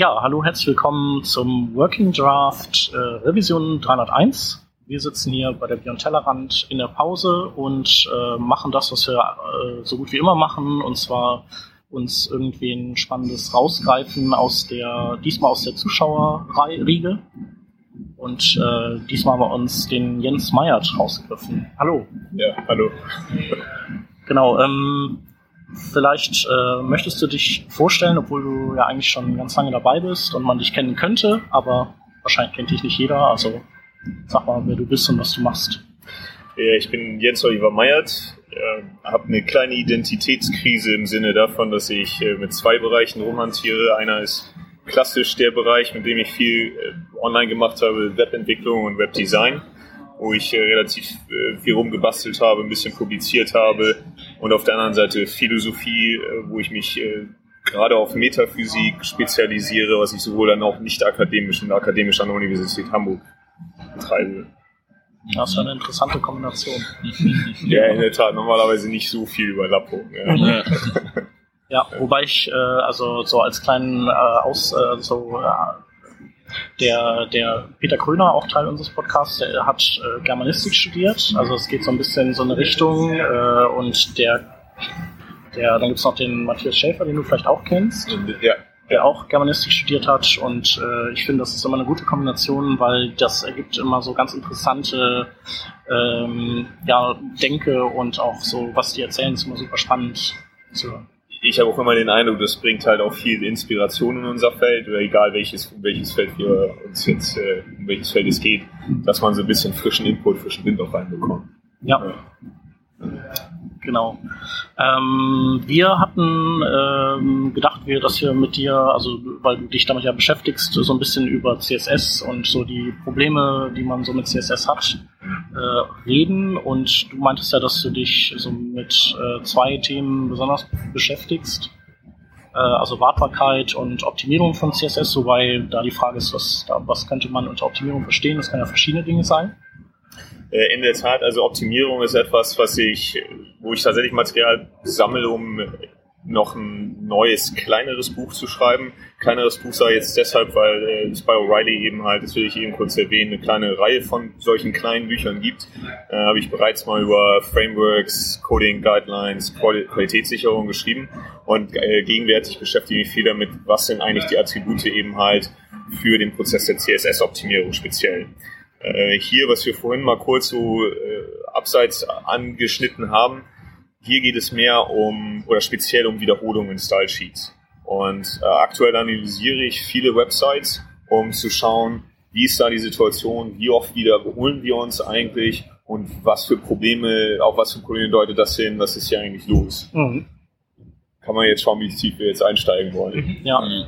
Ja, hallo, herzlich willkommen zum Working Draft äh, Revision 301. Wir sitzen hier bei der Beyond Tellerrand in der Pause und äh, machen das, was wir äh, so gut wie immer machen, und zwar uns irgendwie ein Spannendes rausgreifen aus der, diesmal aus der Zuschauerriege. Und äh, diesmal haben wir uns den Jens Meyert rausgegriffen. Hallo. Ja, hallo. Genau, ähm, vielleicht äh, möchtest du dich vorstellen, obwohl du ja eigentlich schon ganz lange dabei bist und man dich kennen könnte, aber wahrscheinlich kennt dich nicht jeder. Also sag mal, wer du bist und was du machst. Ich bin Jens Oliver Meyert, äh, habe eine kleine Identitätskrise im Sinne davon, dass ich äh, mit zwei Bereichen rumhantiere. Einer ist klassisch der Bereich, mit dem ich viel äh, online gemacht habe, Webentwicklung und Webdesign, wo ich relativ viel rumgebastelt habe, ein bisschen publiziert habe. Und auf der anderen Seite Philosophie, äh, wo ich mich gerade auf Metaphysik spezialisiere, was ich sowohl dann auch nicht akademisch und akademisch an der Universität Hamburg betreibe. Das ist eine interessante Kombination. ja, in der Tat, normalerweise nicht so viel Überlappung. Ja. Ja, wobei ich äh, also so als kleinen äh, Aus äh, so äh, der der Peter Kröner auch Teil unseres Podcasts, der hat äh, Germanistik studiert, also es geht so ein bisschen in so eine Richtung äh, und der der dann gibt's noch den Matthias Schäfer, den du vielleicht auch kennst. Ja. Der auch Germanistik studiert hat und äh, ich finde, das ist immer eine gute Kombination, weil das ergibt immer so ganz interessante ähm, ja, Denke und auch so, was die erzählen, ist immer super spannend zu hören ich habe auch immer den Eindruck, das bringt halt auch viel Inspiration in unser Feld, oder egal welches, um welches Feld wir uns jetzt, äh, um welches Feld es geht, dass man so ein bisschen frischen Input, frischen Wind auch reinbekommt. Ja. ja. Genau. Ähm, wir hatten ähm, gedacht, wir, dass wir mit dir, also weil du dich damit ja beschäftigst, so ein bisschen über CSS und so die Probleme, die man so mit CSS hat, äh, reden. Und du meintest ja, dass du dich so mit äh, zwei Themen besonders beschäftigst. Äh, also Wartbarkeit und Optimierung von CSS, wobei da die Frage ist, was, was könnte man unter Optimierung verstehen? Das kann ja verschiedene Dinge sein. Äh, in der Tat, also Optimierung ist etwas, was ich, wo ich tatsächlich Material sammle, um noch ein neues, kleineres Buch zu schreiben. Kleineres Buch sei jetzt deshalb, weil äh, es bei O'Reilly eben halt, das will ich eben kurz erwähnen, eine kleine Reihe von solchen kleinen Büchern gibt. Äh, Habe ich bereits mal über Frameworks, Coding Guidelines, Qualitätssicherung geschrieben und äh, gegenwärtig beschäftige ich mich viel damit, was sind eigentlich die Attribute eben halt für den Prozess der CSS-Optimierung speziell. Äh, hier, was wir vorhin mal kurz so äh, abseits angeschnitten haben, hier geht es mehr um oder speziell um Wiederholungen in Style Sheets. Und äh, aktuell analysiere ich viele Websites, um zu schauen, wie ist da die Situation, wie oft wiederholen wir uns eigentlich und was für Probleme, auf was für Probleme deutet das hin, was ist hier eigentlich los. Mhm. Kann man jetzt schauen, wie tief wir jetzt einsteigen wollen. Ja. Mhm.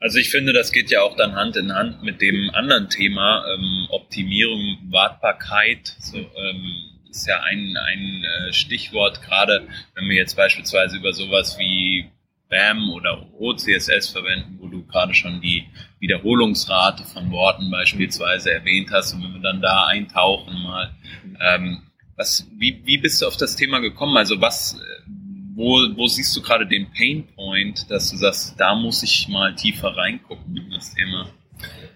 Also ich finde, das geht ja auch dann Hand in Hand mit dem anderen Thema, ähm, Optimierung, Wartbarkeit. So, ähm, ist ja ein, ein äh, Stichwort, gerade wenn wir jetzt beispielsweise über sowas wie BAM oder OCSS verwenden, wo du gerade schon die Wiederholungsrate von Worten beispielsweise erwähnt hast und wenn wir dann da eintauchen mal, ähm, was, wie, wie bist du auf das Thema gekommen? Also was, äh, wo, wo siehst du gerade den Pain Point, dass du sagst, da muss ich mal tiefer reingucken in das Thema?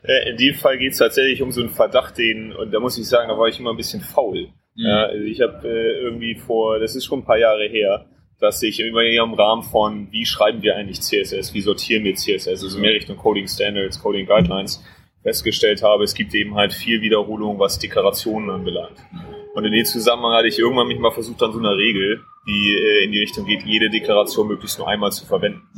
Äh, in dem Fall geht es tatsächlich um so einen Verdacht, den, und da muss ich sagen, da war ich immer ein bisschen faul. Mhm. Ja, also ich habe äh, irgendwie vor, das ist schon ein paar Jahre her, dass ich immer im Rahmen von, wie schreiben wir eigentlich CSS, wie sortieren wir CSS, also mehr Richtung Coding Standards, Coding Guidelines, festgestellt habe, es gibt eben halt viel Wiederholung, was Deklarationen anbelangt. Und in dem Zusammenhang hatte ich irgendwann mich mal versucht an so einer Regel, die äh, in die Richtung geht, jede Deklaration möglichst nur einmal zu verwenden.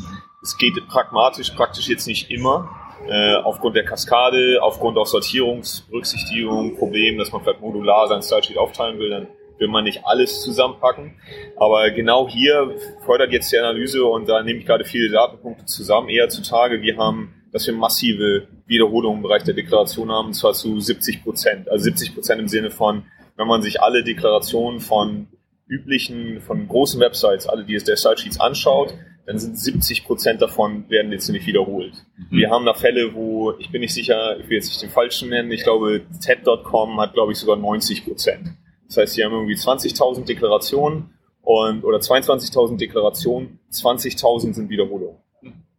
Es geht pragmatisch praktisch jetzt nicht immer, äh, aufgrund der Kaskade, aufgrund auch Sortierungsberücksichtigung, Problem, dass man vielleicht modular sein Style-Sheet aufteilen will, dann will man nicht alles zusammenpacken. Aber genau hier fördert jetzt die Analyse und da nehme ich gerade viele Datenpunkte zusammen, eher zutage. Wir haben, dass wir massive Wiederholungen im Bereich der Deklaration haben, und zwar zu 70 Prozent. Also 70 Prozent im Sinne von, wenn man sich alle Deklarationen von üblichen, von großen Websites, alle die es der Style Sheets anschaut, dann sind 70 Prozent davon werden jetzt nicht wiederholt. Mhm. Wir haben da Fälle, wo, ich bin nicht sicher, ich will jetzt nicht den falschen nennen, ich glaube, TED.com hat, glaube ich, sogar 90 Prozent. Das heißt, sie haben irgendwie 20.000 Deklarationen und, oder 22.000 Deklarationen, 20.000 sind Wiederholungen.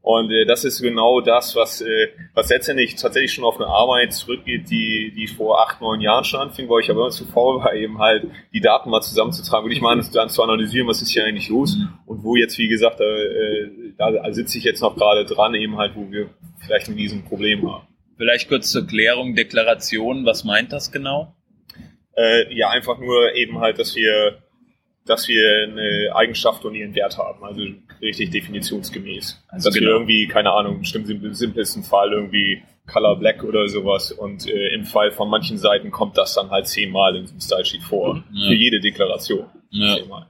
Und äh, das ist genau das, was, äh, was letztendlich tatsächlich schon auf eine Arbeit zurückgeht, die, die vor acht, neun Jahren schon anfing, wo ich aber immer zu faul war, eben halt die Daten mal zusammenzutragen, wirklich mal dann zu analysieren, was ist hier eigentlich los und wo jetzt, wie gesagt, äh, da sitze ich jetzt noch gerade dran, eben halt, wo wir vielleicht ein riesen Problem haben. Vielleicht kurz zur Klärung, Deklaration, was meint das genau? Äh, ja, einfach nur eben halt, dass wir dass wir eine Eigenschaft und ihren Wert haben. Also richtig definitionsgemäß. Also dass genau. wir irgendwie, keine Ahnung, bestimmt im simpelsten Fall irgendwie Color Black oder sowas und äh, im Fall von manchen Seiten kommt das dann halt zehnmal in diesem Style Sheet vor. Ja. Für jede Deklaration. Ja. Zehnmal.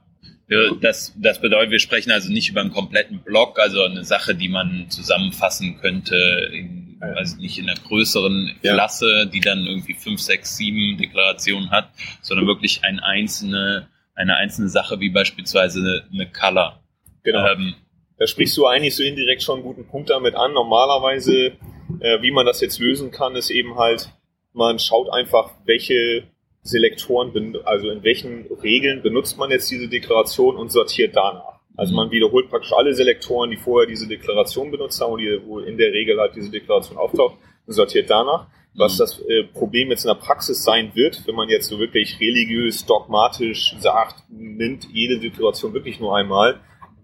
Das, das bedeutet, wir sprechen also nicht über einen kompletten Block, also eine Sache, die man zusammenfassen könnte in, ja. also nicht in einer größeren. Klasse, die dann irgendwie fünf, sechs, sieben Deklarationen hat, sondern wirklich ein einzelne, eine einzelne Sache, wie beispielsweise eine Color. Genau. Ähm, da sprichst du eigentlich so indirekt schon einen guten Punkt damit an. Normalerweise, äh, wie man das jetzt lösen kann, ist eben halt, man schaut einfach, welche Selektoren, also in welchen Regeln benutzt man jetzt diese Deklaration und sortiert danach. Also man wiederholt praktisch alle Selektoren, die vorher diese Deklaration benutzt haben und die, wo in der Regel halt diese Deklaration auftaucht, und sortiert danach. Was mhm. das äh, Problem jetzt in der Praxis sein wird, wenn man jetzt so wirklich religiös, dogmatisch sagt, nimmt jede Deklaration wirklich nur einmal,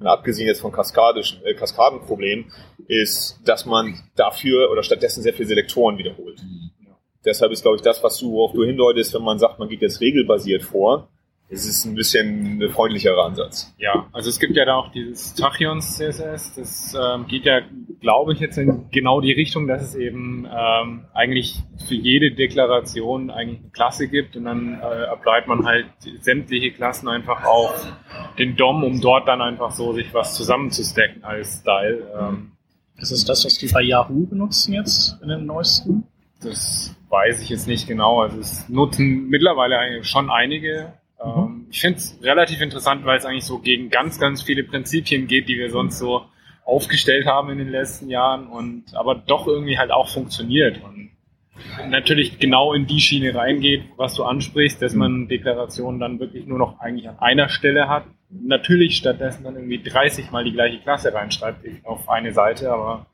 abgesehen jetzt von kaskadischen, äh, Kaskadenproblemen, ist, dass man dafür oder stattdessen sehr viele Selektoren wiederholt. Mhm. Deshalb ist, glaube ich, das, was du, worauf du hindeutest, wenn man sagt, man geht jetzt regelbasiert vor, es ist ein bisschen ein freundlicherer Ansatz. Ja, also es gibt ja da auch dieses Tachyons CSS, das ähm, geht ja, glaube ich, jetzt in genau die Richtung, dass es eben ähm, eigentlich für jede Deklaration eigentlich eine Klasse gibt und dann äh, applied man halt sämtliche Klassen einfach auf den DOM, um dort dann einfach so sich was zusammenzustacken als Style. Ähm, das ist das, was die bei Yahoo benutzen jetzt in den neuesten? Das weiß ich jetzt nicht genau. Also es nutzen mittlerweile schon einige Mhm. ich finde es relativ interessant, weil es eigentlich so gegen ganz, ganz viele Prinzipien geht, die wir sonst so aufgestellt haben in den letzten Jahren und aber doch irgendwie halt auch funktioniert und natürlich genau in die Schiene reingeht, was du ansprichst, dass man Deklarationen dann wirklich nur noch eigentlich an einer Stelle hat. Natürlich stattdessen dann irgendwie 30 mal die gleiche Klasse reinschreibt auf eine Seite, aber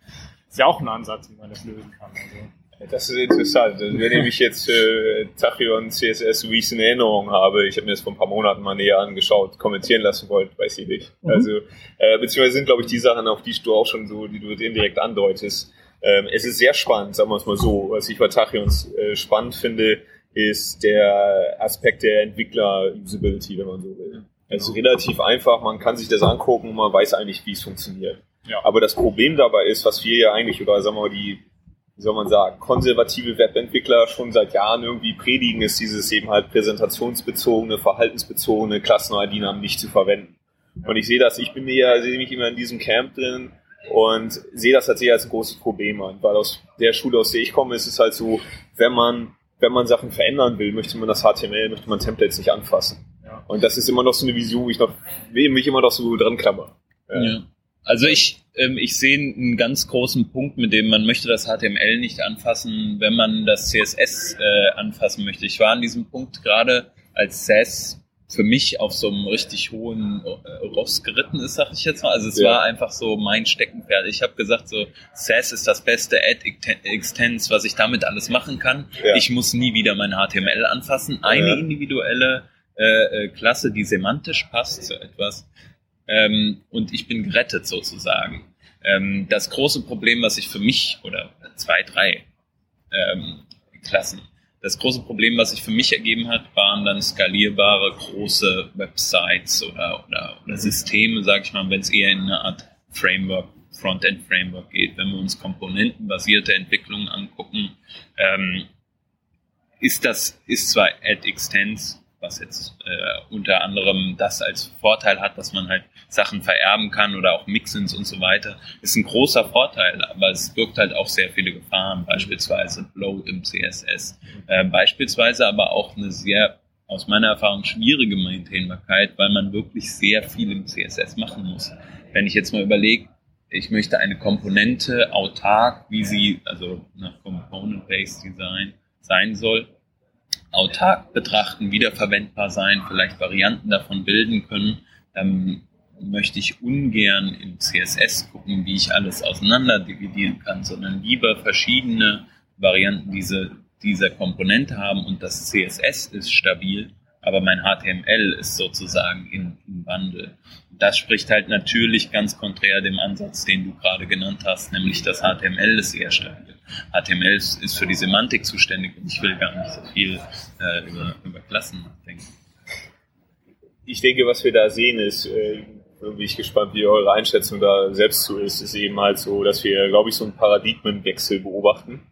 ist ja auch ein Ansatz, wie man das lösen kann. Also das ist interessant. Also, wenn ich jetzt äh, Tachyon CSS wie ich es in Erinnerung habe, ich habe mir das vor ein paar Monaten mal näher angeschaut, kommentieren lassen wollt, weiß ich nicht. Mhm. Also, äh, beziehungsweise sind, glaube ich, die Sachen, auf die du auch schon so, die du indirekt andeutest. Ähm, es ist sehr spannend, sagen wir es mal so. Was ich bei Tachyons äh, spannend finde, ist der Aspekt der Entwickler-Usability, wenn man so will. Es ist relativ einfach, man kann sich das angucken und man weiß eigentlich, wie es funktioniert. Ja. Aber das Problem dabei ist, was wir ja eigentlich, oder sagen wir mal, die wie soll man sagen, konservative Webentwickler schon seit Jahren irgendwie predigen, ist dieses eben halt präsentationsbezogene, verhaltensbezogene Klassen-ID-Namen nicht zu verwenden. Und ich sehe das, ich bin ja, sehe mich immer in diesem Camp drin und sehe das tatsächlich als ein großes Problem an, weil aus der Schule, aus der ich komme, ist es halt so, wenn man, wenn man Sachen verändern will, möchte man das HTML, möchte man Templates nicht anfassen. Und das ist immer noch so eine Vision, wo ich noch, mich immer noch so dran klammer. Ja. ja. Also ich, ähm, ich sehe einen ganz großen Punkt, mit dem man möchte das HTML nicht anfassen, wenn man das CSS äh, anfassen möchte. Ich war an diesem Punkt gerade, als SAS für mich auf so einem richtig hohen äh, Ross geritten ist, sag ich jetzt mal. Also es ja. war einfach so mein Steckenpferd. Ich habe gesagt, so SAS ist das beste Add-Extends, was ich damit alles machen kann. Ja. Ich muss nie wieder mein HTML anfassen. Eine ja. individuelle äh, äh, Klasse, die semantisch passt zu etwas, ähm, und ich bin gerettet sozusagen. Ähm, das große Problem, was ich für mich, oder zwei, drei ähm, Klassen, das große Problem, was sich für mich ergeben hat, waren dann skalierbare große Websites oder, oder, oder Systeme, sage ich mal, wenn es eher in eine Art Framework, Frontend-Framework geht. Wenn wir uns komponentenbasierte Entwicklungen angucken, ähm, ist das, ist zwar Add Extends, was jetzt äh, unter anderem das als Vorteil hat, dass man halt Sachen vererben kann oder auch Mixins und so weiter, ist ein großer Vorteil, aber es birgt halt auch sehr viele Gefahren, beispielsweise Bloat im CSS, äh, beispielsweise aber auch eine sehr aus meiner Erfahrung schwierige Maintainbarkeit, weil man wirklich sehr viel im CSS machen muss. Wenn ich jetzt mal überlege, ich möchte eine Komponente autark, wie sie, also nach Component-Based Design sein soll, autark betrachten, wiederverwendbar sein, vielleicht Varianten davon bilden können, ähm, möchte ich ungern im CSS gucken, wie ich alles auseinander dividieren kann, sondern lieber verschiedene Varianten diese, dieser Komponente haben und das CSS ist stabil, aber mein HTML ist sozusagen in, im Wandel. Das spricht halt natürlich ganz konträr dem Ansatz, den du gerade genannt hast, nämlich das HTML ist eher stabil. HTML ist für die Semantik zuständig und ich will gar nicht so viel äh, über, über Klassen nachdenken. Ich denke, was wir da sehen, ist, äh, bin ich gespannt, wie eure Einschätzung da selbst zu ist, ist eben halt so, dass wir, glaube ich, so einen Paradigmenwechsel beobachten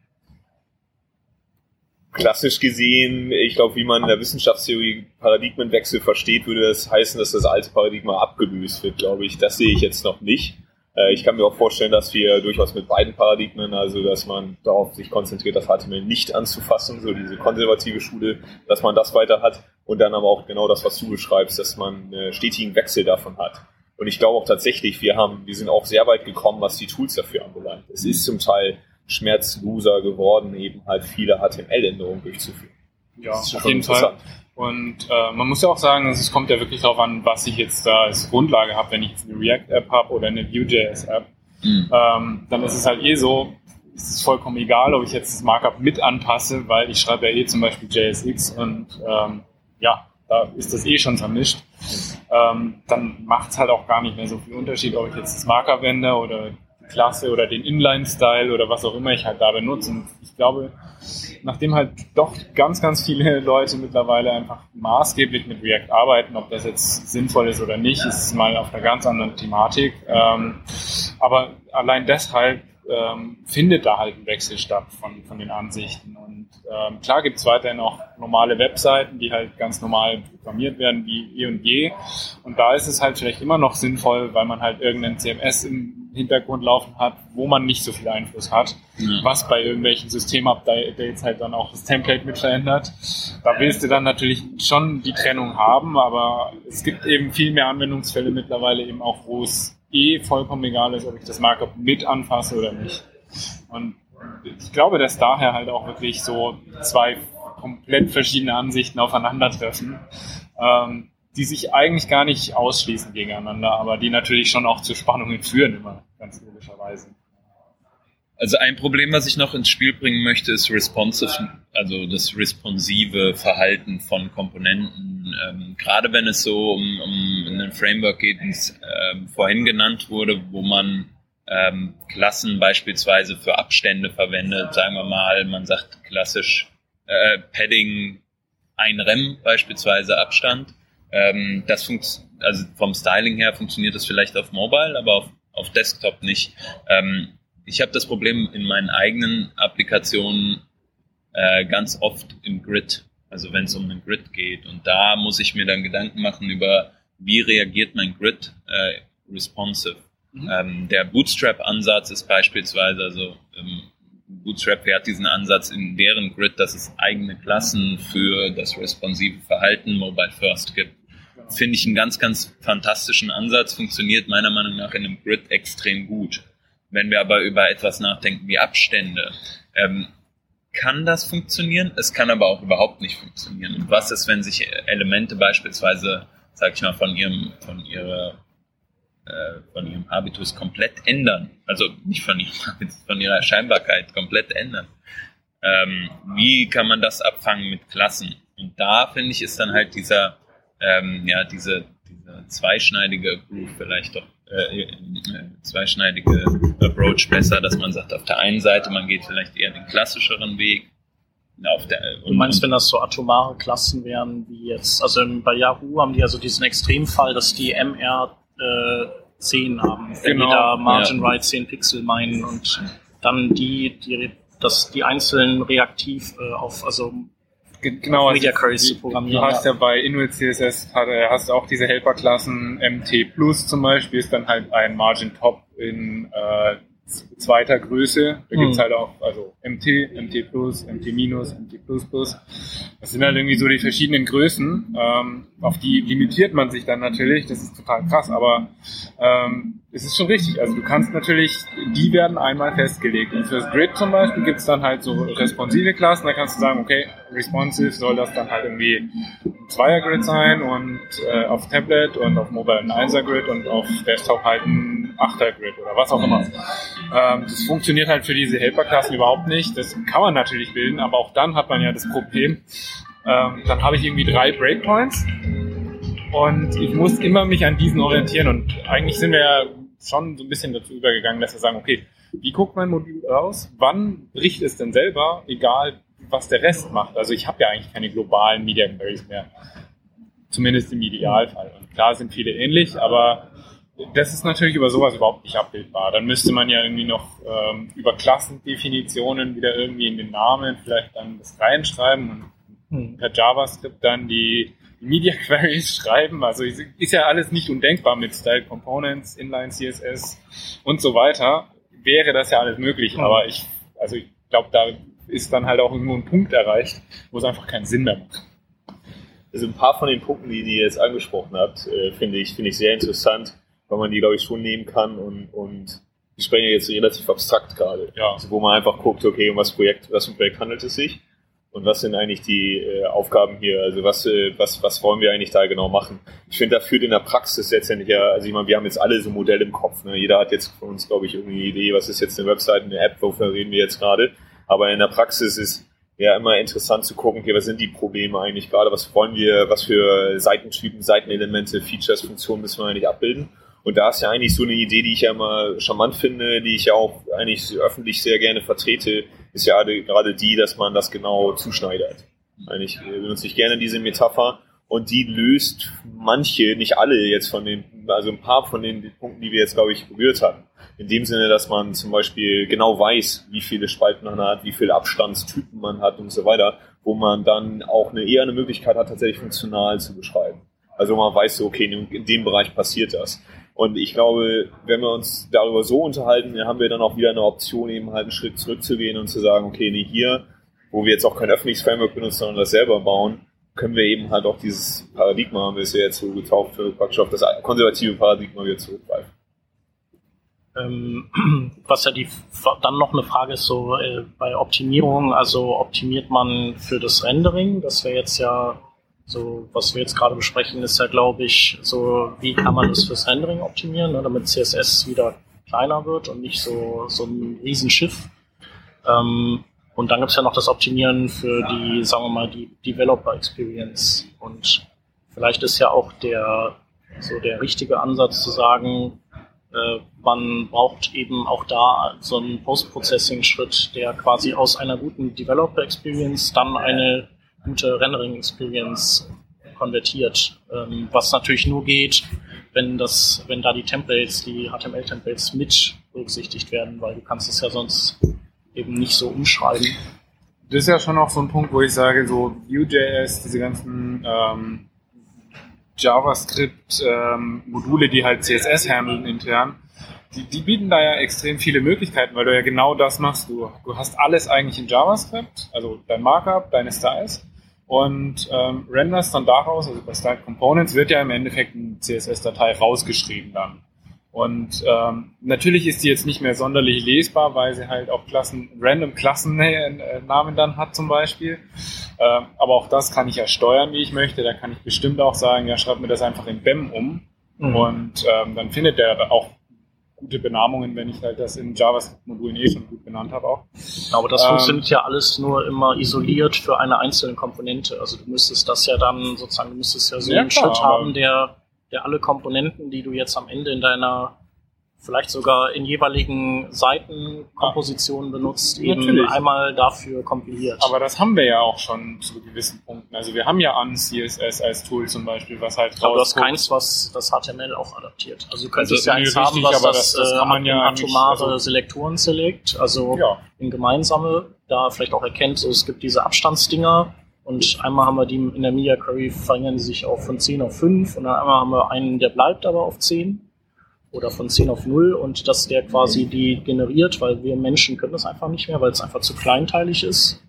klassisch gesehen, ich glaube, wie man in der Wissenschaftstheorie Paradigmenwechsel versteht, würde das heißen, dass das alte Paradigma abgelöst wird, glaube ich. Das sehe ich jetzt noch nicht. Äh, ich kann mir auch vorstellen, dass wir durchaus mit beiden Paradigmen, also dass man darauf sich konzentriert, das HTML nicht anzufassen, so diese konservative Schule, dass man das weiter hat und dann aber auch genau das, was du beschreibst, dass man einen stetigen Wechsel davon hat. Und ich glaube auch tatsächlich, wir haben, wir sind auch sehr weit gekommen, was die Tools dafür anbelangt. Es ist zum Teil Schmerzloser geworden, eben halt viele HTML-Änderungen durchzuführen. Ja, auf jeden Fall. Und äh, man muss ja auch sagen, es kommt ja wirklich darauf an, was ich jetzt da als Grundlage habe, wenn ich jetzt eine React-App habe oder eine Vue.js-App. Mhm. Ähm, dann ist es halt eh so, ist es vollkommen egal, ob ich jetzt das Markup mit anpasse, weil ich schreibe ja eh zum Beispiel JSX und ähm, ja, da ist das eh schon vermischt. Ähm, dann macht es halt auch gar nicht mehr so viel Unterschied, ob ich jetzt das Markup wende oder Klasse oder den Inline-Style oder was auch immer ich halt da benutze. Und ich glaube, nachdem halt doch ganz, ganz viele Leute mittlerweile einfach maßgeblich mit React arbeiten, ob das jetzt sinnvoll ist oder nicht, ist mal auf einer ganz anderen Thematik. Ähm, aber allein deshalb ähm, findet da halt ein Wechsel statt von, von den Ansichten. Und ähm, klar gibt es weiterhin auch normale Webseiten, die halt ganz normal programmiert werden wie eh und je. Und da ist es halt vielleicht immer noch sinnvoll, weil man halt irgendein CMS im Hintergrund laufen hat, wo man nicht so viel Einfluss hat, ja. was bei irgendwelchen System-Updates halt dann auch das Template mit verändert. Da willst du dann natürlich schon die Trennung haben, aber es gibt eben viel mehr Anwendungsfälle mittlerweile eben auch, wo es eh vollkommen egal ist, ob ich das Markup mit anfasse oder nicht. Und ich glaube, dass daher halt auch wirklich so zwei komplett verschiedene Ansichten aufeinandertreffen. Ähm, die sich eigentlich gar nicht ausschließen gegeneinander, aber die natürlich schon auch zu Spannungen führen, immer ganz logischerweise. Also ein Problem, was ich noch ins Spiel bringen möchte, ist responsive, also das responsive Verhalten von Komponenten. Ähm, gerade wenn es so um, um ein Framework geht, wie es ähm, vorhin genannt wurde, wo man ähm, Klassen beispielsweise für Abstände verwendet. Sagen wir mal, man sagt klassisch äh, Padding ein Rem beispielsweise Abstand. Ähm, das funktioniert, also vom Styling her funktioniert das vielleicht auf Mobile, aber auf, auf Desktop nicht. Ähm, ich habe das Problem in meinen eigenen Applikationen äh, ganz oft im Grid, also wenn es um einen Grid geht. Und da muss ich mir dann Gedanken machen über, wie reagiert mein Grid äh, responsive. Mhm. Ähm, der Bootstrap-Ansatz ist beispielsweise, also ähm, Bootstrap fährt diesen Ansatz in deren Grid, dass es eigene Klassen für das responsive Verhalten Mobile First gibt. Finde ich einen ganz, ganz fantastischen Ansatz, funktioniert meiner Meinung nach in einem Grid extrem gut. Wenn wir aber über etwas nachdenken wie Abstände, ähm, kann das funktionieren, es kann aber auch überhaupt nicht funktionieren. Und was ist, wenn sich Elemente beispielsweise, sag ich mal, von ihrem, von ihrer äh, von ihrem Habitus komplett ändern. Also nicht von ihrem Habitus, von ihrer Scheinbarkeit komplett ändern. Ähm, wie kann man das abfangen mit Klassen? Und da finde ich ist dann halt dieser, ähm, ja, diese, dieser zweischneidige Groove vielleicht doch äh, äh, zweischneidige Approach besser, dass man sagt, auf der einen Seite, man geht vielleicht eher den klassischeren Weg. Auf der, du meinst, wenn das so atomare Klassen wären, wie jetzt, also bei Yahoo haben die also diesen Extremfall, dass die MR äh, 10 haben. Wenn genau. die da Margin ja. Right 10 Pixel meinen und dann die, die, das, die einzelnen reaktiv äh, auf, also genau, Media also Queries zu programmieren. Du hast ja, bei Inuit CSS hast du auch diese Helperklassen MT Plus zum Beispiel ist dann halt ein Margin Top in äh, zweiter Größe. Da mhm. gibt's halt auch also MT, MT Plus, MT Minus, MT Plus Plus. Das sind halt irgendwie so die verschiedenen Größen. Ähm, auf die limitiert man sich dann natürlich. Das ist total krass, aber ähm, es ist schon richtig. Also du kannst natürlich, die werden einmal festgelegt. Und fürs Grid zum Beispiel gibt es dann halt so responsive Klassen. Da kannst du sagen, okay, responsive soll das dann halt irgendwie ein Zweier-Grid sein und äh, auf Tablet und auf Mobile ein Einser-Grid und auf Desktop halt ein Achter-Grid oder was auch immer. Ähm, das funktioniert halt für diese Helper-Klassen überhaupt nicht. Das kann man natürlich bilden, aber auch dann hat man ja das Problem, ähm, dann habe ich irgendwie drei Breakpoints und ich muss immer mich an diesen orientieren und eigentlich sind wir ja schon so ein bisschen dazu übergegangen, dass wir sagen, okay, wie guckt mein Modul aus? Wann bricht es denn selber, egal was der Rest macht? Also ich habe ja eigentlich keine globalen Media Queries mehr. Zumindest im Idealfall. Und klar sind viele ähnlich, aber das ist natürlich über sowas überhaupt nicht abbildbar. Dann müsste man ja irgendwie noch ähm, über Klassendefinitionen wieder irgendwie in den Namen vielleicht dann das reinschreiben und hm. per JavaScript dann die Media Queries schreiben. Also ist ja alles nicht undenkbar mit Style Components, Inline CSS und so weiter. Wäre das ja alles möglich, aber ich, also ich glaube, da ist dann halt auch irgendwo ein Punkt erreicht, wo es einfach keinen Sinn mehr macht. Also ein paar von den Punkten, die ihr jetzt angesprochen habt, äh, finde ich, finde ich sehr interessant, weil man die, glaube ich, schon nehmen kann und, und die sprechen jetzt relativ abstrakt gerade. Ja. Also wo man einfach guckt, okay, um was Projekt, was für ein Projekt handelt es sich und was sind eigentlich die äh, Aufgaben hier? Also was, äh, was, was wollen wir eigentlich da genau machen? Ich finde, da führt in der Praxis letztendlich ja, also ich meine, wir haben jetzt alle so Modelle im Kopf. Ne? Jeder hat jetzt von uns, glaube ich, irgendwie eine Idee, was ist jetzt eine Website, eine App, wofür reden wir jetzt gerade. Aber in der Praxis ist ja immer interessant zu gucken, okay, was sind die Probleme eigentlich gerade, was wollen wir, was für Seitentypen, Seitenelemente, Features, Funktionen müssen wir eigentlich abbilden. Und da ist ja eigentlich so eine Idee, die ich ja immer charmant finde, die ich ja auch eigentlich öffentlich sehr gerne vertrete, ist ja gerade die, dass man das genau zuschneidert. Eigentlich benutze ich gerne diese Metapher und die löst manche, nicht alle jetzt von den, also ein paar von den Punkten, die wir jetzt, glaube ich, berührt hatten. In dem Sinne, dass man zum Beispiel genau weiß, wie viele Spalten man hat, wie viele Abstandstypen man hat und so weiter, wo man dann auch eine, eher eine Möglichkeit hat, tatsächlich funktional zu beschreiben. Also man weiß so, okay, in dem Bereich passiert das. Und ich glaube, wenn wir uns darüber so unterhalten, haben wir dann auch wieder eine Option, eben halt einen Schritt zurückzugehen und zu sagen, okay, nee, hier, wo wir jetzt auch kein öffentliches Framework benutzen, sondern das selber bauen, können wir eben halt auch dieses Paradigma, haben wir es ja jetzt so getauft, praktisch auf das konservative Paradigma wieder zurückgreifen. Ähm, was ja die dann noch eine Frage ist, so äh, bei Optimierung, also optimiert man für das Rendering, das wäre jetzt ja so, was wir jetzt gerade besprechen, ist ja, glaube ich, so, wie kann man das fürs Rendering optimieren, ne, damit CSS wieder kleiner wird und nicht so, so ein Riesenschiff. Ähm, und dann gibt es ja noch das Optimieren für die, sagen wir mal, die Developer Experience. Und vielleicht ist ja auch der, so der richtige Ansatz zu sagen, äh, man braucht eben auch da so einen Post-Processing-Schritt, der quasi aus einer guten Developer Experience dann eine gute Rendering-Experience konvertiert. Ähm, was natürlich nur geht, wenn das, wenn da die Templates, die HTML-Templates mit berücksichtigt werden, weil du kannst es ja sonst eben nicht so umschreiben. Das ist ja schon auch so ein Punkt, wo ich sage, so Vue.js, diese ganzen ähm, JavaScript-Module, ähm, die halt CSS handeln intern, die, die, bieten da ja extrem viele Möglichkeiten, weil du ja genau das machst. Du, du hast alles eigentlich in JavaScript, also dein Markup, deine Styles und ähm, renderst dann daraus, also bei Style Components wird ja im Endeffekt eine CSS-Datei rausgeschrieben dann. Und ähm, natürlich ist die jetzt nicht mehr sonderlich lesbar, weil sie halt auch Klassen, random Klassennamen dann hat zum Beispiel. Ähm, aber auch das kann ich ja steuern, wie ich möchte. Da kann ich bestimmt auch sagen, ja, schreib mir das einfach in BEM um. Mhm. Und ähm, dann findet der auch gute Benamungen, wenn ich halt das in JavaScript-Modulen eh schon gut benannt habe auch. Aber das ähm, funktioniert ja alles nur immer isoliert für eine einzelne Komponente. Also du müsstest das ja dann sozusagen, du müsstest ja so ja, einen klar, Schritt haben, der, der alle Komponenten, die du jetzt am Ende in deiner vielleicht sogar in jeweiligen Seitenkompositionen benutzt, eben Natürlich. einmal dafür kompiliert. Aber das haben wir ja auch schon zu gewissen Punkten. Also wir haben ja an CSS als Tool zum Beispiel, was halt Aber du hast keins, was das HTML auch adaptiert. Also du könntest also, ja eins haben, was das, das, das kann man äh, ja atomare also, Selektoren select, also ja. in gemeinsame, da vielleicht auch erkennt, so, es gibt diese Abstandsdinger, und einmal haben wir die in der Media Query verringern die sich auch von 10 auf 5 und dann einmal haben wir einen, der bleibt aber auf 10 oder von 10 auf 0 und dass der quasi die generiert, weil wir Menschen können das einfach nicht mehr, weil es einfach zu kleinteilig ist.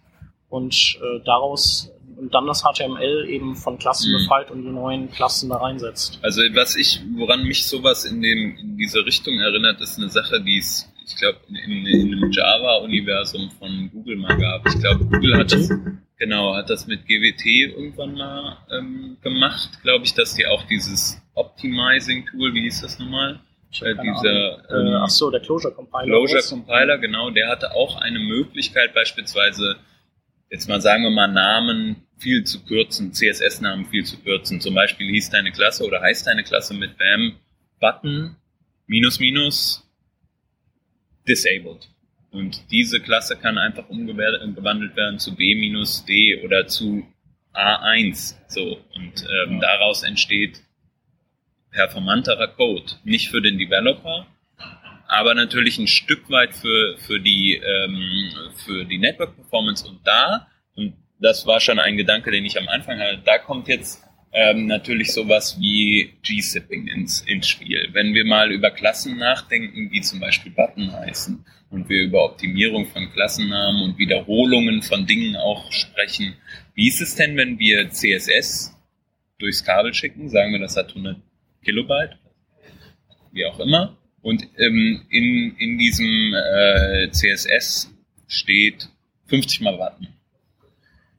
Und äh, daraus und dann das HTML eben von Klassen Mhm. befreit und die neuen Klassen da reinsetzt. Also was ich, woran mich sowas in dem in dieser Richtung erinnert, ist eine Sache, die es, ich glaube, in, in, in einem Java-Universum von Google mal gab. Ich glaube, Google hat das genau, hat das mit GWT irgendwann mal ähm, gemacht, glaube ich, dass die auch dieses Optimizing-Tool, wie hieß das nochmal? Äh, dieser ähm, äh, ach so, der Closure Compiler. Closure? Compiler, genau, der hatte auch eine Möglichkeit, beispielsweise, jetzt mal sagen wir mal, Namen viel zu kürzen, CSS-Namen viel zu kürzen. Zum Beispiel hieß deine Klasse oder heißt deine Klasse mit BAM Button minus minus disabled. Und diese Klasse kann einfach umgewandelt werden zu B minus D oder zu A1. So. Und ähm, daraus entsteht performanterer Code. Nicht für den Developer, aber natürlich ein Stück weit für, für, die, ähm, für die Network Performance. Und da, und das war schon ein Gedanke, den ich am Anfang hatte, da kommt jetzt ähm, natürlich sowas wie G-Sipping ins, ins Spiel. Wenn wir mal über Klassen nachdenken, die zum Beispiel Button heißen, und wir über Optimierung von Klassennamen und Wiederholungen von Dingen auch sprechen, wie ist es denn, wenn wir CSS durchs Kabel schicken, sagen wir, das hat 100 Kilobyte, wie auch immer, und ähm, in, in diesem äh, CSS steht 50 mal Button.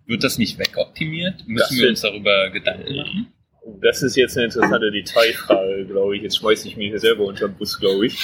Wird das nicht wegoptimiert? Müssen Das wir uns darüber Gedanken machen? Das ist jetzt eine interessante Detailfrage, glaube ich. Jetzt schmeiße ich mich hier selber unter den Bus, glaube ich.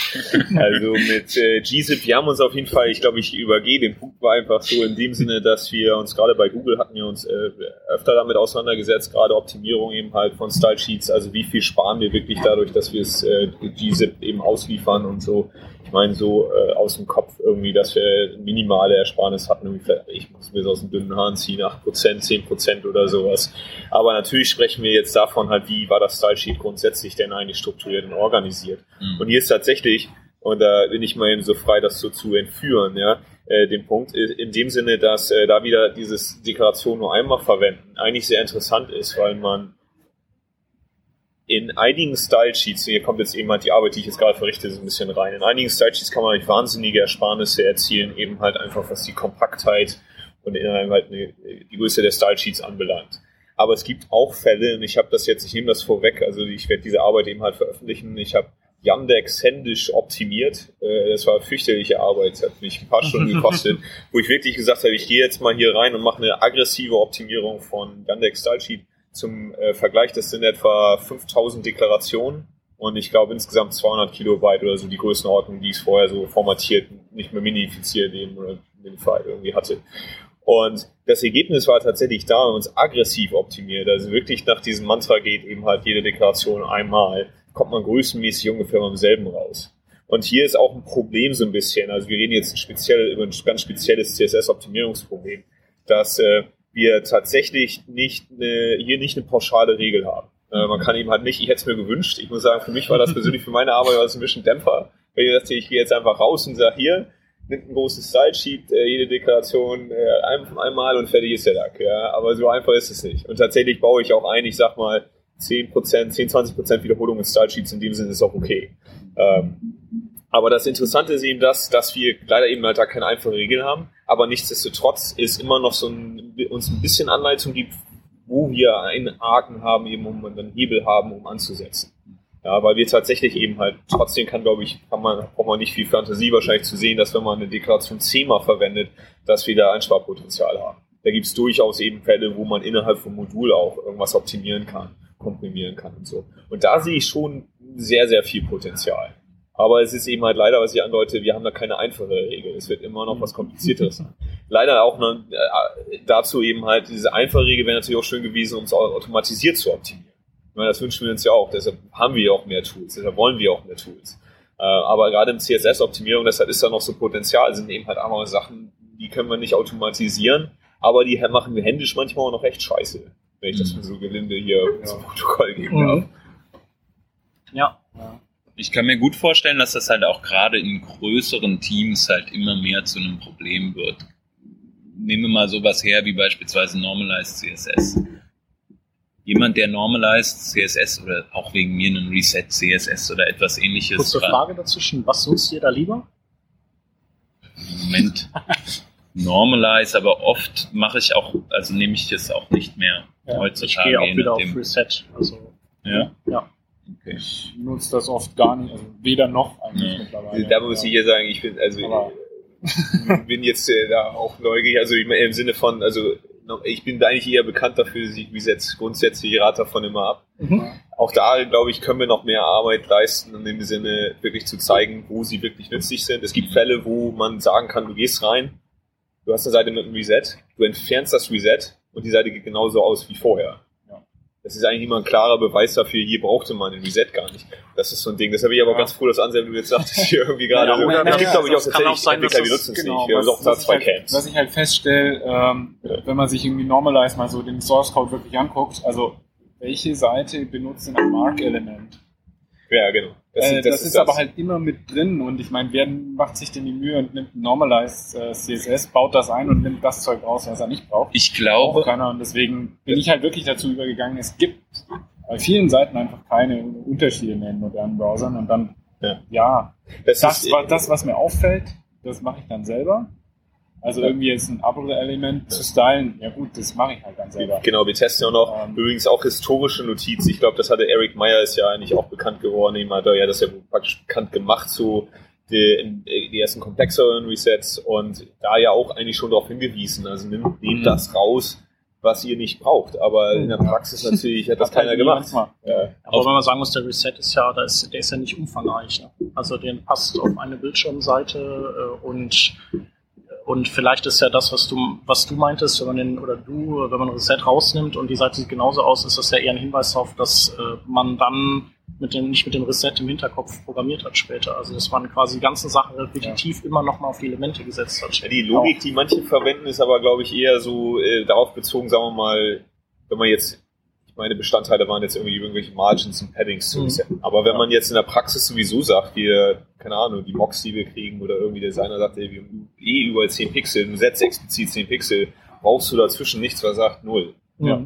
Also mit äh, GZIP, wir haben uns auf jeden Fall, ich glaube, ich übergehe den Punkt war einfach so in dem Sinne, dass wir uns gerade bei Google hatten wir uns äh, öfter damit auseinandergesetzt, gerade Optimierung eben halt von Style Sheets, also wie viel sparen wir wirklich dadurch, dass wir es äh, GZIP eben ausliefern und so. Ich meine so äh, aus dem Kopf irgendwie, dass wir minimale Ersparnis hatten, irgendwie vielleicht, ich muss mir das aus dem dünnen Haaren ziehen, 8%, 10% oder sowas. Aber natürlich sprechen wir jetzt davon halt, wie war das Style Sheet grundsätzlich denn eigentlich strukturiert und organisiert. Mhm. Und hier ist tatsächlich, und da bin ich mal eben so frei, das so zu entführen, ja, äh, den Punkt, äh, in dem Sinne, dass äh, da wieder dieses Deklaration nur einmal verwenden, eigentlich sehr interessant ist, weil man in einigen Style Sheets, hier kommt jetzt eben halt die Arbeit, die ich jetzt gerade verrichte, so ein bisschen rein. In einigen Style Sheets kann man halt wahnsinnige Ersparnisse erzielen, eben halt einfach was die Kompaktheit und halt eine, die Größe der Style Sheets anbelangt. Aber es gibt auch Fälle, und ich habe das jetzt, ich nehme das vorweg, also ich werde diese Arbeit eben halt veröffentlichen. Ich habe Yandex händisch optimiert. Äh, Das war fürchterliche Arbeit, das hat mich ein paar Stunden gekostet, wo ich wirklich gesagt habe, ich gehe jetzt mal hier rein und mache eine aggressive Optimierung von Yandex Style Sheet. Zum äh, Vergleich, das sind etwa 5000 Deklarationen und ich glaube insgesamt 200 Kilobyte oder so die Größenordnung, die ich vorher so formatiert, nicht mehr minifiziert eben oder minified irgendwie hatte. Und das Ergebnis war tatsächlich da, wenn man uns aggressiv optimiert, also wirklich nach diesem Mantra geht eben halt jede Deklaration einmal, kommt man größenmäßig ungefähr beim selben raus. Und hier ist auch ein Problem so ein bisschen, also wir reden jetzt speziell über ein ganz spezielles CSS-Optimierungsproblem, dass äh, wir tatsächlich nicht eine, hier nicht eine pauschale Regel haben. Äh, man kann eben halt nicht, ich hätte es mir gewünscht, ich muss sagen, für mich war das persönlich für meine Arbeit war das ein bisschen Dämpfer, weil ich dachte, ich gehe jetzt einfach raus und sage hier, nimmt ein großes Style-Sheet, äh, jede Deklaration äh, ein, einmal und fertig ist der Lack. Ja? Aber so einfach ist es nicht. Und tatsächlich baue ich auch ein, ich sag mal, 10%, 10, 20% Wiederholung in Style-Sheets, in dem Sinne ist auch okay. Ähm, aber das Interessante ist eben das, dass wir leider eben halt da keine einfache Regel haben, aber nichtsdestotrotz ist immer noch so ein, uns ein bisschen Anleitung gibt, wo wir einen Haken haben, eben um einen Hebel haben, um anzusetzen. Ja, weil wir tatsächlich eben halt, trotzdem kann, glaube ich, kann man, braucht man nicht viel Fantasie wahrscheinlich zu sehen, dass wenn man eine Deklaration zehnmal verwendet, dass wir da Einsparpotenzial haben. Da gibt es durchaus eben Fälle, wo man innerhalb vom Modul auch irgendwas optimieren kann, komprimieren kann und so. Und da sehe ich schon sehr, sehr viel Potenzial. Aber es ist eben halt leider, was ich andeute, wir haben da keine einfache Regel. Es wird immer noch was Komplizierteres sein. Leider auch noch, äh, dazu eben halt, diese einfache Regel wäre natürlich auch schön gewesen, um es automatisiert zu optimieren. Ich meine, das wünschen wir uns ja auch. Deshalb haben wir ja auch mehr Tools. Deshalb wollen wir auch mehr Tools. Äh, aber gerade im CSS-Optimierung, deshalb ist da noch so Potenzial, sind eben halt auch mal Sachen, die können wir nicht automatisieren, aber die machen wir händisch manchmal auch noch echt scheiße, wenn ich das Mhm. mal so gelinde hier zum Protokoll geben darf. Mhm. Ja. ja. Ich kann mir gut vorstellen, dass das halt auch gerade in größeren Teams halt immer mehr zu einem Problem wird. Nehmen wir mal sowas her wie beispielsweise Normalized CSS. Jemand, der Normalized CSS oder auch wegen mir einen Reset CSS oder etwas ähnliches Kurze Frage dazwischen. Was nutzt ihr da lieber? Moment. Normalize, aber oft mache ich auch, also nehme ich das auch nicht mehr Ja, heutzutage. ich gehe auch wieder auf nachdem. Reset. Also, Ja, ja. Okay. Ich nutze das oft gar nicht, also weder noch eigentlich Ja. mittlerweile. Da muss ich hier sagen, ich bin, also Aber- ich bin jetzt äh, da auch neugierig, also ich im Sinne von, also ich bin da eigentlich eher bekannt dafür, ich Resets grundsätzlich ich rate davon immer ab. Mhm. Auch da, glaube ich, können wir noch mehr Arbeit leisten, in dem Sinne wirklich zu zeigen, wo sie wirklich nützlich sind. Es gibt Fälle, wo man sagen kann, du gehst rein, du hast eine Seite mit einem Reset, du entfernst das Reset und die Seite geht genauso aus wie vorher. Ja. Das ist eigentlich immer ein klarer Beweis dafür, hier brauchte man ein Reset gar nicht. Das ist so ein Ding. Das habe ich aber Ja. ganz froh, dass Anselm, du jetzt sagtest, hier irgendwie gerade. Ja, also, oder- es gibt, glaube ich, auch kann auch tatsächlich sein, Entwickler, die nutzen es Genau, nicht. Wir haben was, auch da zwei halt, Camps. was ich halt feststelle, ähm, wenn man sich irgendwie Normalize mal so den Source Code wirklich anguckt, also welche Seite benutzt denn ein Mark-Element? Ja, genau. Äh, das, ist, aber halt immer mit drin und ich meine, wer macht sich denn die Mühe und nimmt Normalized äh, CSS, baut das ein und nimmt das Zeug raus, was er nicht braucht? Ich Auch glaube, keiner und deswegen bin ich halt wirklich dazu übergegangen, es gibt bei vielen Seiten einfach keine Unterschiede mehr in modernen Browsern und dann, Ja. ja, das, das, ist, das, was mir auffällt, das mache ich dann selber. Also irgendwie jetzt ein Abo-Element zu stylen, ja gut, das mache ich halt dann selber. Genau, wir testen ja auch noch Ähm. übrigens auch historische Notizen. Ich glaube, das hatte Eric Meyer ist ja eigentlich auch bekannt geworden. Ihm hat er ja das ja praktisch bekannt gemacht, so die, die ersten komplexeren Resets und da ja auch eigentlich schon darauf hingewiesen. Also nehmt, nehmt Mhm. das raus, was ihr nicht braucht. Aber in der. Praxis natürlich hat das Hat halt keiner gemacht. Ja. Aber wenn man sagen muss, der Reset ist ja, da ist, der ist ja nicht umfangreich. Ne? Also den passt auf eine Bildschirmseite äh, und und vielleicht ist ja das, was du was du meintest, wenn man den oder du, wenn man Reset rausnimmt und die Seite sieht genauso aus, ist das ja eher ein Hinweis darauf, dass äh, man dann mit dem nicht mit dem Reset im Hinterkopf programmiert hat später. Also dass man quasi die ganzen Sachen repetitiv immer noch mal auf die Elemente gesetzt hat. Ja, die Logik, die manche verwenden, ist aber, glaube ich, eher so äh, darauf bezogen, sagen wir mal, wenn man jetzt, meine Bestandteile waren jetzt irgendwie irgendwelche Margins und Paddings zu Mhm. resetten. Aber wenn man jetzt in der Praxis sowieso sagt, wir, keine Ahnung, die Mocks, die wir kriegen, oder irgendwie der Designer sagt, ey, wir haben eh überall 10 Pixel, du setzt explizit 10 Pixel, brauchst du dazwischen nichts, was sagt null. Ja.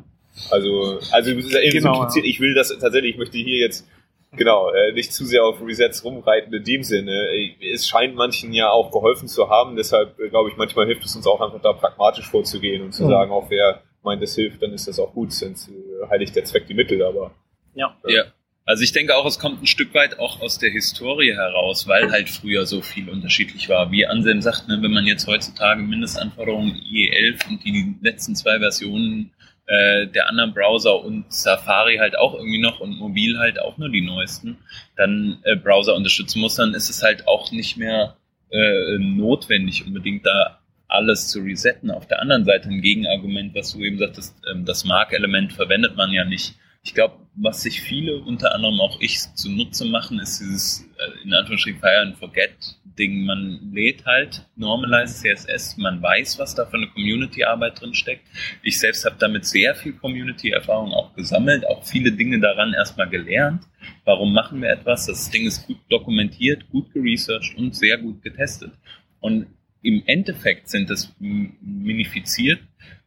Also, also es ist ja irgendwie so Genau, impliziert, ich will das tatsächlich, ich möchte hier jetzt genau äh, nicht zu sehr auf Resets rumreiten in dem Sinne. Es scheint manchen ja auch geholfen zu haben, deshalb äh, glaube ich, manchmal hilft es uns auch einfach da pragmatisch vorzugehen und zu Mhm. sagen, auch wer meint, es hilft, dann ist das auch gut, sonst äh, heiligt der Zweck die Mittel, aber Ja. Ja. Also ich denke auch, es kommt ein Stück weit auch aus der Historie heraus, weil halt früher so viel unterschiedlich war. Wie Anselm sagt, ne, wenn man jetzt heutzutage Mindestanforderungen IE11 und die letzten zwei Versionen äh, der anderen Browser und Safari halt auch irgendwie noch und mobil halt auch nur die neuesten, dann äh, Browser unterstützen muss, dann ist es halt auch nicht mehr äh, notwendig, unbedingt da alles zu resetten. Auf der anderen Seite ein Gegenargument, was du eben sagtest, ähm, das Mark-Element verwendet man ja nicht. Ich glaube, was sich viele, unter anderem auch ich, zunutze machen, ist dieses äh, in Anführungsstrichen Fire and Forget Ding. Man lädt halt Normalized CSS, man weiß, was da für eine Community-Arbeit drin steckt. Ich selbst habe damit sehr viel Community-Erfahrung auch gesammelt, auch viele Dinge daran erstmal gelernt. Warum machen wir etwas? Das Ding ist gut dokumentiert, gut geresearched und sehr gut getestet. Und im Endeffekt sind das m- minifiziert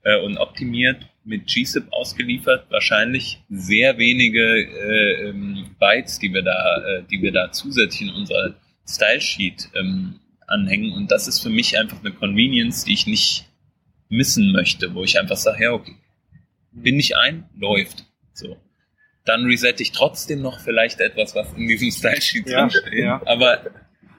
äh, und optimiert mit GZIP ausgeliefert, wahrscheinlich sehr wenige äh, ähm, Bytes, die wir da, äh, die wir da zusätzlich in unserer Style Sheet ähm, anhängen. Und das ist für mich einfach eine Convenience, die ich nicht missen möchte, wo ich einfach sage, ja, okay, bin ich ein, läuft. So. Dann resette ich trotzdem noch vielleicht etwas, was in diesem Style Sheet Ja, drinsteht. ja. Aber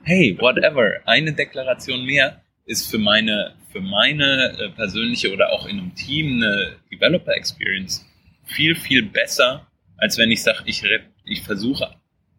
hey, whatever, eine Deklaration mehr ist für meine, für meine äh, persönliche oder auch in einem Team eine Developer Experience viel, viel besser, als wenn ich sage, ich, ich versuche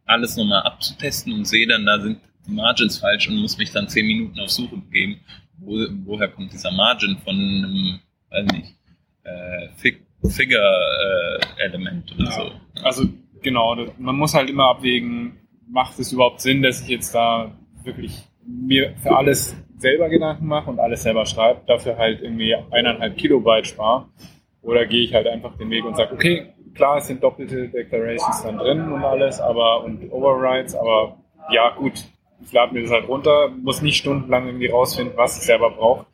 alles nochmal abzutesten und sehe dann, da sind die Margins falsch und muss mich dann zehn Minuten auf Suche begeben. Wo, woher kommt dieser Margin von einem, weiß nicht, äh, Fig Figure-Element oder Ja. so. Also genau, man muss halt immer abwägen, macht es überhaupt Sinn, dass ich jetzt da wirklich mir für alles selber Gedanken mache und alles selber schreibe, dafür halt irgendwie eineinhalb Kilobyte spare? Oder gehe ich halt einfach den Weg und sage, okay, klar, es sind doppelte Declarations dann drin und alles, aber und Overrides, aber ja gut, ich lade mir das halt runter, muss nicht stundenlang irgendwie rausfinden, was ich selber brauche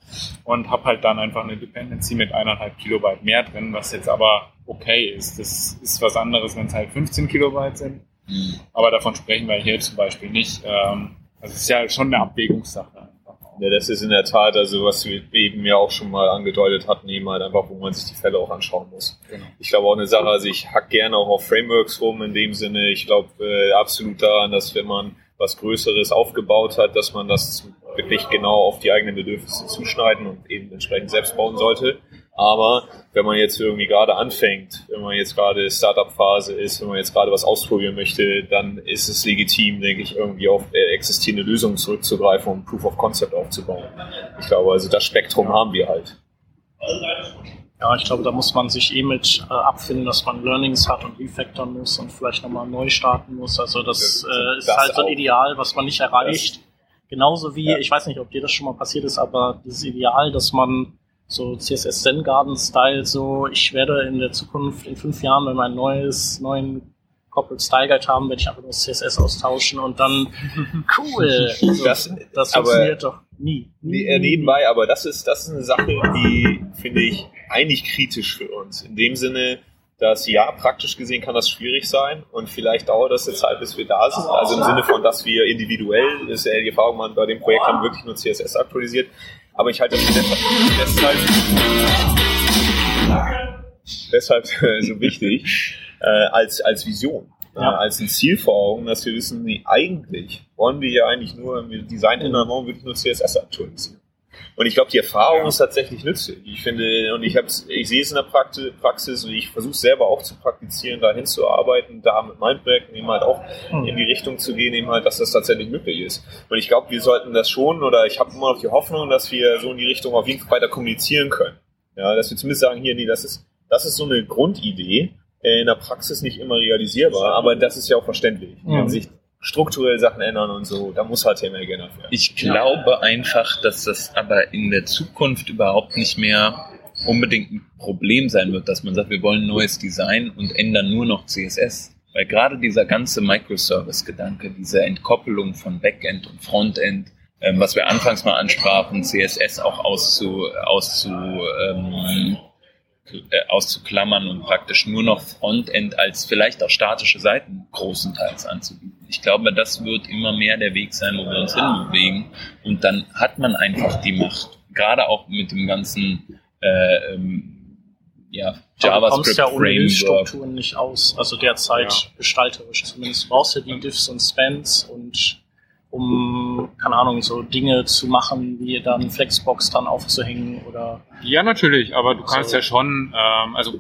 und habe halt dann einfach eine Dependency mit eineinhalb Kilobyte mehr drin, was jetzt aber okay ist. Das ist was anderes, wenn es halt 15 Kilobyte sind, Hm. aber davon sprechen wir hier zum Beispiel nicht. Ähm, also es ist ja schon eine Abwägungssache einfach auch. Ja, das ist in der Tat, also was wir eben ja auch schon mal angedeutet hatten, eben halt einfach, wo man sich die Fälle auch anschauen muss. Genau. Ich glaube auch eine Sache, also ich hack gerne auch auf Frameworks rum in dem Sinne. Ich glaube äh, absolut daran, dass wenn man was Größeres aufgebaut hat, dass man das wirklich genau auf die eigenen Bedürfnisse zuschneiden und eben entsprechend selbst bauen sollte. Aber wenn man jetzt irgendwie gerade anfängt, wenn man jetzt gerade Startup-Phase ist, wenn man jetzt gerade was ausprobieren möchte, dann ist es legitim, denke ich, irgendwie auf existierende Lösungen zurückzugreifen, um Proof of Concept aufzubauen. Ich glaube, also das Spektrum haben wir halt. Ja, ich glaube, da muss man sich eh mit äh, abfinden, dass man Learnings hat und refactoren muss und vielleicht nochmal neu starten muss. Also das äh, ist das halt so ein Ideal, was man nicht erreicht. Das. Genauso wie, ja. ich weiß nicht, ob dir das schon mal passiert ist, aber dieses Ideal, dass man so CSS Zen Garden Style, so ich werde in der Zukunft in fünf Jahren, wenn wir ein neues, neuen Corporate Style Guide haben, werde ich einfach nur CSS austauschen und dann cool. Also, das, das funktioniert doch nie. nie. Äh, nebenbei, aber das ist, das ist eine Sache, die finde ich eigentlich kritisch für uns. In dem Sinne, dass ja, praktisch gesehen kann das schwierig sein und vielleicht dauert das eine Zeit, bis wir da sind. Also im Sinne von, dass wir individuell, ist ja die Erfahrung, man bei dem Projekt haben wirklich nur CSS aktualisiert, aber ich halte das deshalb, deshalb so wichtig äh, als, als Vision. Ja. Äh, als ein Ziel vor Augen, dass wir wissen, nee, eigentlich wollen wir ja eigentlich nur, wenn wir Design ändern wollen, wirklich nur CSS aktualisieren. Und ich glaube, die Erfahrung ist tatsächlich nützlich. Ich finde, und ich, hab's, ich sehe es in der Praxis und ich versuche selber auch zu praktizieren, da hinzuarbeiten, da mit meinen Projekten eben halt auch hm. in die Richtung zu gehen, eben halt, dass das tatsächlich möglich ist. Und ich glaube, wir sollten das schon, oder ich habe immer noch die Hoffnung, dass wir so in die Richtung auf jeden Fall weiter kommunizieren können. Ja, dass wir zumindest sagen, hier, nee, das ist, das ist so eine Grundidee, in der Praxis nicht immer realisierbar, aber das ist ja auch verständlich. Mhm. Sich strukturell Sachen ändern und so. Da muss HTML geändert werden. Ich glaube ja. einfach, dass das aber in der Zukunft überhaupt nicht mehr unbedingt ein Problem sein wird, dass man sagt, wir wollen neues Design und ändern nur noch CSS. Weil gerade dieser ganze Microservice-Gedanke, diese Entkoppelung von Backend und Frontend, ähm, was wir anfangs mal ansprachen, CSS auch auszu, auszu ähm, äh, auszuklammern und praktisch nur noch Frontend als vielleicht auch statische Seiten großenteils anzubieten. Ich glaube, das wird immer mehr der Weg sein, wo wir uns hinbewegen. Und dann hat man einfach die Macht. Gerade auch mit dem ganzen äh, ähm, ja, JavaScript ja ohne Strukturen nicht aus. Also derzeit ja. gestalterisch zumindest. Du brauchst ja die Diffs und Spans und um, keine Ahnung, so Dinge zu machen, wie dann Flexbox dann aufzuhängen oder. Ja, natürlich, aber du kannst so. ja schon, ähm, also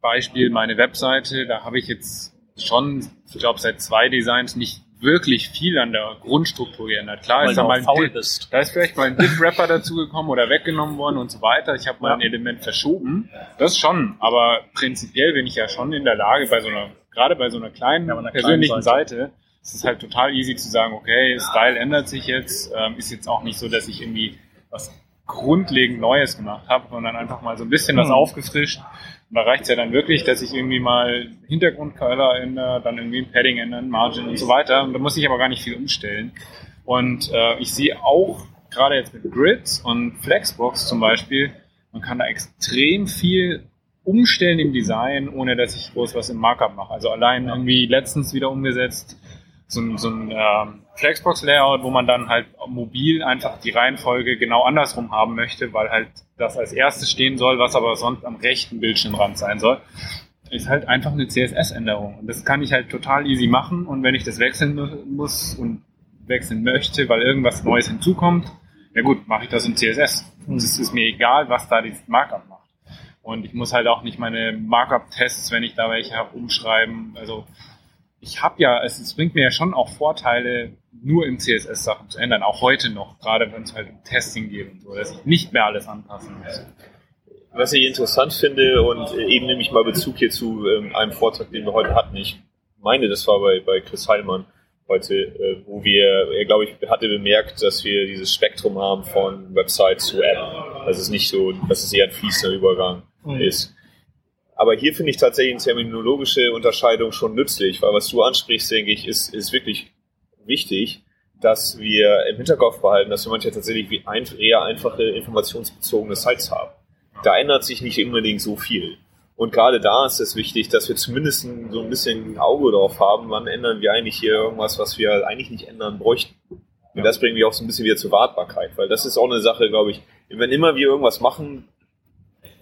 Beispiel meine Webseite, da habe ich jetzt schon, ich glaube, seit zwei Designs nicht wirklich viel an der Grundstruktur geändert. Klar Weil ist da mal ein bist. da ist vielleicht mal ein Div-Wrapper dazugekommen oder weggenommen worden und so weiter. Ich habe mal ja. ein Element verschoben. Das schon, aber prinzipiell bin ich ja schon in der Lage, bei so einer, gerade bei so einer kleinen ja, persönlichen kleinen Seite, Seite es ist halt total easy zu sagen, okay, Style ändert sich jetzt, ähm, ist jetzt auch nicht so, dass ich irgendwie was grundlegend Neues gemacht habe, sondern einfach mal so ein bisschen was mhm. aufgefrischt. Und da reicht es ja dann wirklich, dass ich irgendwie mal Hintergrundcolor ändere, dann irgendwie ein Padding ändern, Margin und so weiter. Und da muss ich aber gar nicht viel umstellen. Und äh, ich sehe auch, gerade jetzt mit Grids und Flexbox zum Beispiel, man kann da extrem viel umstellen im Design, ohne dass ich groß was im Markup mache. Also allein irgendwie letztens wieder umgesetzt, so ein, so ein ähm, Flexbox-Layout, wo man dann halt mobil einfach die Reihenfolge genau andersrum haben möchte, weil halt das als erstes stehen soll, was aber sonst am rechten Bildschirmrand sein soll, ist halt einfach eine CSS-Änderung. Und das kann ich halt total easy machen. Und wenn ich das wechseln muss und wechseln möchte, weil irgendwas Neues hinzukommt, ja gut, mache ich das in CSS. Und es ist mir egal, was da dieses Markup macht. Und ich muss halt auch nicht meine Markup-Tests, wenn ich da welche habe, umschreiben. Also ich habe ja, es, es, bringt mir ja schon auch Vorteile, nur im CSS Sachen zu ändern, auch heute noch, gerade wenn es halt um Testing geht und so, dass ich nicht mehr alles anpassen muss. Was ich interessant finde und eben nehme ich mal Bezug hier zu ähm, einem Vortrag, den wir heute hatten. Ich meine, das war bei, bei Chris Heilmann heute, äh, wo wir, er glaube ich, hatte bemerkt, dass wir dieses Spektrum haben von Website zu App. Das ist nicht so, dass es eher ein fließender Übergang mhm. ist. Aber hier finde ich tatsächlich eine terminologische Unterscheidung schon nützlich, weil was du ansprichst, denke ich, ist, ist wirklich wichtig, dass wir im Hinterkopf behalten, dass wir manchmal tatsächlich wie ein, eher einfache informationsbezogene Sites haben. Da ändert sich nicht unbedingt so viel. Und gerade da ist es wichtig, dass wir zumindest so ein bisschen ein Auge drauf haben, wann ändern wir eigentlich hier irgendwas, was wir eigentlich nicht ändern bräuchten. Und das bringt mich auch so ein bisschen wieder zur Wartbarkeit, weil das ist auch eine Sache, glaube ich, wenn immer wir irgendwas machen,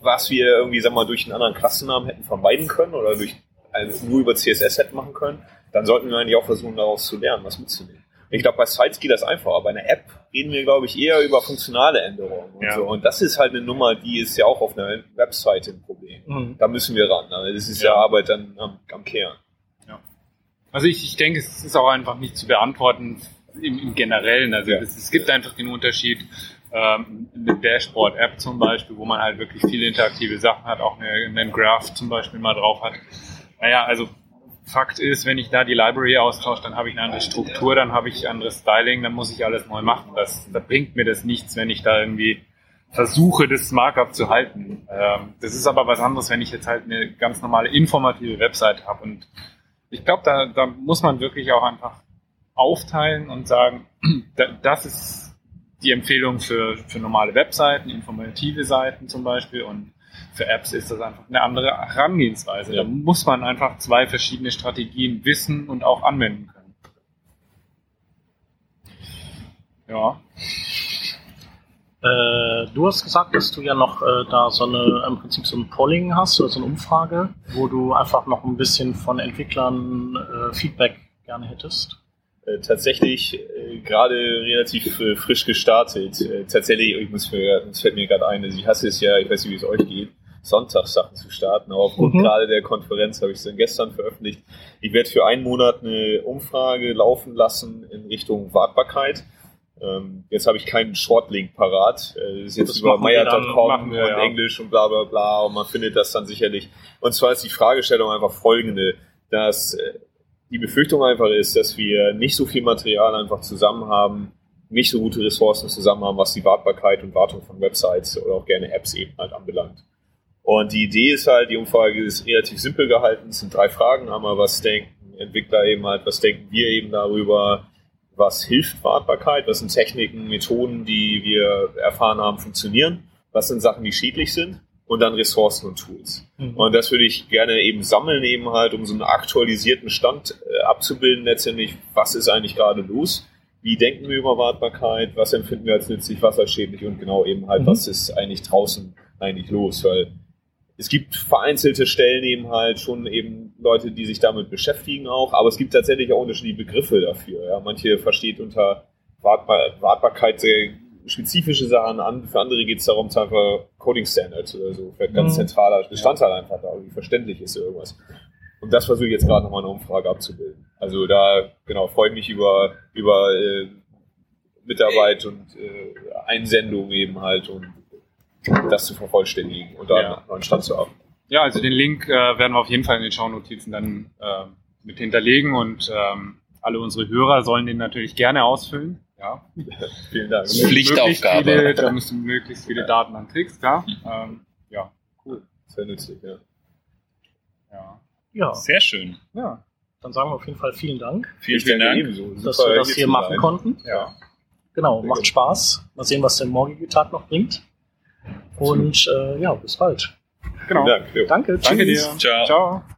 was wir irgendwie, sag mal, durch einen anderen Klassennamen hätten vermeiden können oder durch also nur über CSS hätten machen können, dann sollten wir eigentlich auch versuchen, daraus zu lernen, was mitzunehmen. Ich glaube, bei Sites geht das einfacher. Bei einer App reden wir, glaube ich, eher über funktionale Änderungen und Ja. so. Und das ist halt eine Nummer, die ist ja auch auf einer Webseite ein Problem. Mhm. Da müssen wir ran. Also das ist ja, Ja. Arbeit dann am, am Kern. Also ich, ich denke, es ist auch einfach nicht zu beantworten im, im Generellen. Also Ja. es, es gibt einfach den Unterschied, ähm, eine Dashboard-App zum Beispiel, wo man halt wirklich viele interaktive Sachen hat, auch eine, einen Graph zum Beispiel mal drauf hat. Naja, also Fakt ist, wenn ich da die Library austausche, dann habe ich eine andere Struktur, dann habe ich anderes Styling, dann muss ich alles neu machen. Das, da bringt mir das nichts, wenn ich da irgendwie versuche, das Markup zu halten. Ähm, das ist aber was anderes, wenn ich jetzt halt eine ganz normale informative Website habe und ich glaube, da, da muss man wirklich auch einfach aufteilen und sagen, da- das ist die Empfehlung für, für normale Webseiten, informative Seiten zum Beispiel und für Apps ist das einfach eine andere Herangehensweise. Ja. Da muss man einfach zwei verschiedene Strategien wissen und auch anwenden können. Ja, Äh, du hast gesagt, dass du ja noch äh, da so eine, im Prinzip so ein Polling hast oder so eine Umfrage, wo du einfach noch ein bisschen von Entwicklern äh, Feedback gerne hättest. Äh, tatsächlich äh, gerade relativ äh, frisch gestartet. Äh, tatsächlich, ich muss mir, es fällt mir gerade ein, also ich hasse es ja, ich weiß nicht, wie es euch geht, Sonntagssachen zu starten, aber aufgrund Mhm. gerade der Konferenz habe ich es dann gestern veröffentlicht. Ich werde für einen Monat eine Umfrage laufen lassen in Richtung Wartbarkeit. Ähm, jetzt habe ich keinen Shortlink parat. Äh, das ist jetzt Das über Meier.com und ja. Englisch und bla bla bla und man findet das dann sicherlich. Und zwar ist die Fragestellung einfach folgende, dass äh, die Befürchtung einfach ist, dass wir nicht so viel Material einfach zusammen haben, nicht so gute Ressourcen zusammen haben, was die Wartbarkeit und Wartung von Websites oder auch gerne Apps eben halt anbelangt. Und die Idee ist halt, die Umfrage ist relativ simpel gehalten, es sind drei Fragen, einmal was denken Entwickler eben halt, was denken wir eben darüber, was hilft Wartbarkeit, was sind Techniken, Methoden, die wir erfahren haben, funktionieren, was sind Sachen, die schädlich sind und dann Ressourcen und Tools. Mhm. Und das würde ich gerne eben sammeln, eben halt, um so einen aktualisierten Stand äh, abzubilden, letztendlich, was ist eigentlich gerade los? Wie denken wir über Wartbarkeit? Was empfinden wir als nützlich, was als schädlich? Und genau eben halt, Mhm. was ist eigentlich draußen eigentlich los? Weil es gibt vereinzelte Stellen eben halt schon eben Leute, die sich damit beschäftigen auch, aber es gibt tatsächlich auch unterschiedliche Begriffe dafür. Ja. Manche versteht unter Wartbar Wartbarkeit sehr spezifische Sachen an, für andere geht es darum, es einfach Coding Standards oder so, vielleicht ganz Mhm. zentraler Bestandteil einfach da, wie verständlich ist irgendwas. Und das versuche ich jetzt gerade nochmal eine Umfrage abzubilden. Also da, genau, freue ich mich über, über äh, Mitarbeit und äh, Einsendung eben halt und das zu vervollständigen und da Ja. einen neuen Stand zu haben. Ja, also den Link äh, werden wir auf jeden Fall in den Shownotizen dann äh, mit hinterlegen und ähm, alle unsere Hörer sollen den natürlich gerne ausfüllen. Ja. Vielen Dank. Ja. Pflichtaufgabe. Viele, da müssen möglichst viele Daten an Tricks, klar. Ähm, ja, Sehr nützlich, ja. ja. Ja, Sehr schön. Ja, dann sagen wir auf jeden Fall vielen Dank, Vielen, vielen danke Dank. ebenso. dass Super, wir das hier machen sein. konnten. ja. Genau, Sehr macht gut. Spaß. Mal sehen, was der morgige Tag noch bringt. Und äh, ja, bis bald. genau. Vielen Dank. Jo. Danke, Danke tschüss. dir. Ciao. Ciao.